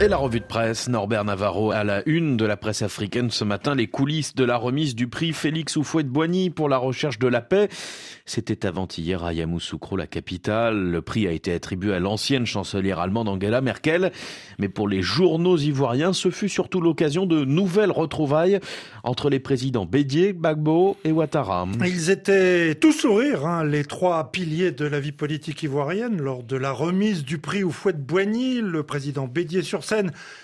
Et la revue de presse, Norbert Navarro à la une de la presse africaine ce matin, les coulisses de la remise du prix Félix Houphouët-Boigny pour la recherche de la paix. C'était avant-hier à Yamoussoukro, la capitale. Le prix a été attribué à l'ancienne chancelière allemande Angela Merkel. Mais pour les journaux ivoiriens, ce fut surtout l'occasion de nouvelles retrouvailles entre les présidents Bédier, Bagbo et Ouattara. Ils étaient tous sourires, hein, les trois piliers de la vie politique ivoirienne, lors de la remise du prix Houphouët-Boigny. Le président Bédier sur scène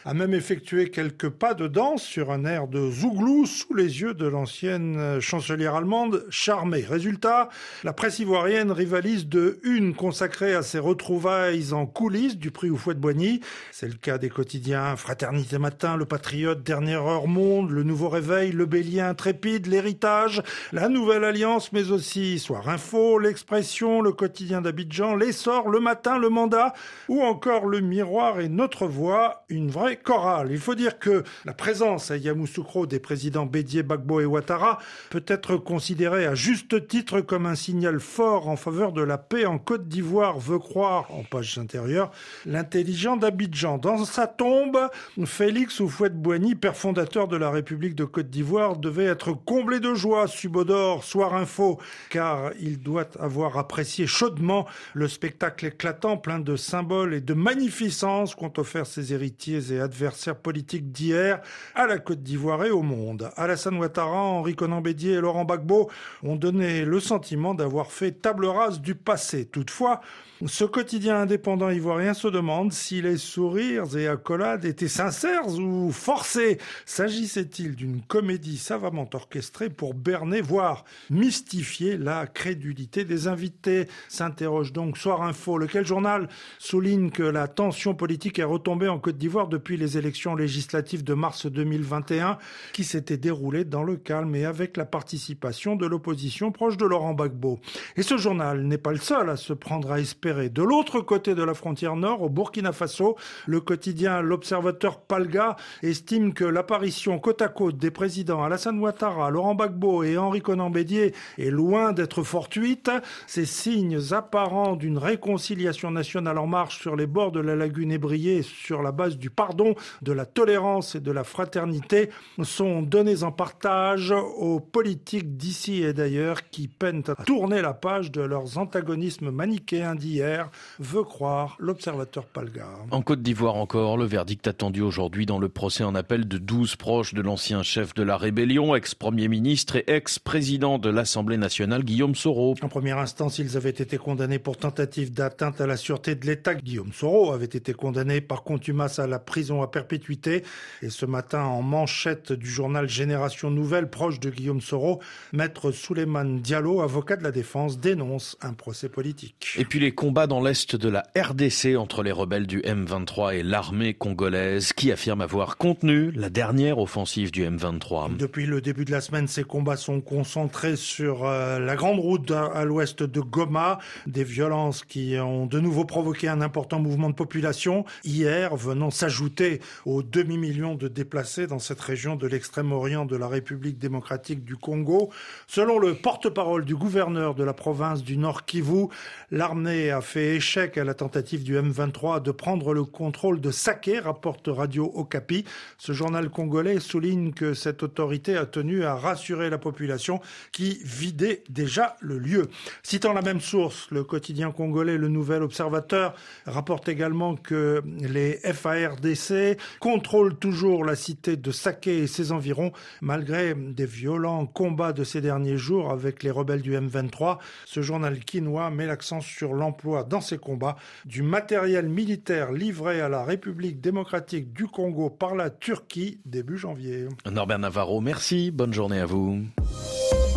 a même effectué quelques pas de danse sur un air de zouglou sous les yeux de l'ancienne chancelière allemande charmée. Résultat, la presse ivoirienne rivalise de une consacrée à ces retrouvailles en coulisses du prix Houphouët-Boigny. C'est le cas des quotidiens Fraternité Matin, Le Patriote, Dernière Heure Monde, Le Nouveau Réveil, Le Bélier Intrépide, L'Héritage, La Nouvelle Alliance, mais aussi Soir Info, L'Expression, Le Quotidien d'Abidjan, L'Essor, Le Matin, Le Mandat, ou encore Le Miroir et Notre Voix une vraie chorale. Il faut dire que la présence à Yamoussoukro des présidents Bédier, Bagbo et Ouattara peut être considérée à juste titre comme un signal fort en faveur de la paix en Côte d'Ivoire, veut croire, en page intérieure, l'intelligent d'Abidjan. Dans sa tombe, Félix Houphouët-Boigny, père fondateur de la République de Côte d'Ivoire, devait être comblé de joie, Subodor, Soir Info, car il doit avoir apprécié chaudement le spectacle éclatant, plein de symboles et de magnificence qu'ont offert ses héritiers et adversaires politiques d'hier à la Côte d'Ivoire et au monde. Alassane Ouattara, Henri Conan Bédier et Laurent Gbagbo ont donné le sentiment d'avoir fait table rase du passé. Toutefois, ce quotidien indépendant ivoirien se demande si les sourires et accolades étaient sincères ou forcés. S'agissait-il d'une comédie savamment orchestrée pour berner, voire mystifier la crédulité des invités? S'interroge donc Soir Info, lequel journal souligne que la tension politique est retombée en Côte d'Ivoire depuis les élections législatives de mars 2021 qui s'étaient déroulées dans le calme et avec la participation de l'opposition proche de Laurent Gbagbo. Et ce journal n'est pas le seul à se prendre à espérer de l'autre côté de la frontière nord, au Burkina Faso, le quotidien L'Observateur Palga estime que l'apparition côte à côte des présidents Alassane Ouattara, Laurent Gbagbo et Henri Conan Bédier est loin d'être fortuite. Ces signes apparents d'une réconciliation nationale en marche sur les bords de la lagune ébriée sur la base du pardon, de la tolérance et de la fraternité sont donnés en partage aux politiques d'ici et d'ailleurs qui peinent à tourner la page de leurs antagonismes manichéens d'hier veut croire l'observateur Palgar. En Côte d'Ivoire encore, le verdict attendu aujourd'hui dans le procès en appel de 12 proches de l'ancien chef de la rébellion, ex-premier ministre et ex-président de l'Assemblée nationale, Guillaume Soro. En première instance, ils avaient été condamnés pour tentative d'atteinte à la sûreté de l'État. Guillaume Soro avait été condamné par contumace à la prison à perpétuité. Et ce matin, en manchette du journal Génération Nouvelle, proche de Guillaume Soro, maître Souleymane Diallo, avocat de la défense, dénonce un procès politique. Et puis les combat dans l'est de la RDC entre les rebelles du M23 et l'armée congolaise qui affirme avoir contenu la dernière offensive du M23. Depuis le début de la semaine, ces combats sont concentrés sur euh, la grande route à l'ouest de Goma, des violences qui ont de nouveau provoqué un important mouvement de population hier venant s'ajouter aux demi-millions de déplacés dans cette région de l'extrême-orient de la République démocratique du Congo. Selon le porte-parole du gouverneur de la province du Nord Kivu, l'armée a fait échec à la tentative du M23 de prendre le contrôle de Saké, rapporte Radio Okapi. Ce journal congolais souligne que cette autorité a tenu à rassurer la population qui vidait déjà le lieu. Citant la même source, le quotidien congolais Le Nouvel Observateur rapporte également que les FARDC contrôlent toujours la cité de Saké et ses environs malgré des violents combats de ces derniers jours avec les rebelles du M23. Ce journal quinois met l'accent sur l'emploi dans ces combats du matériel militaire livré à la République démocratique du Congo par la Turquie début janvier. Norbert Navarro, merci. Bonne journée à vous.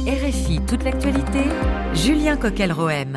RFI, toute l'actualité. Julien Coquel-Rohem.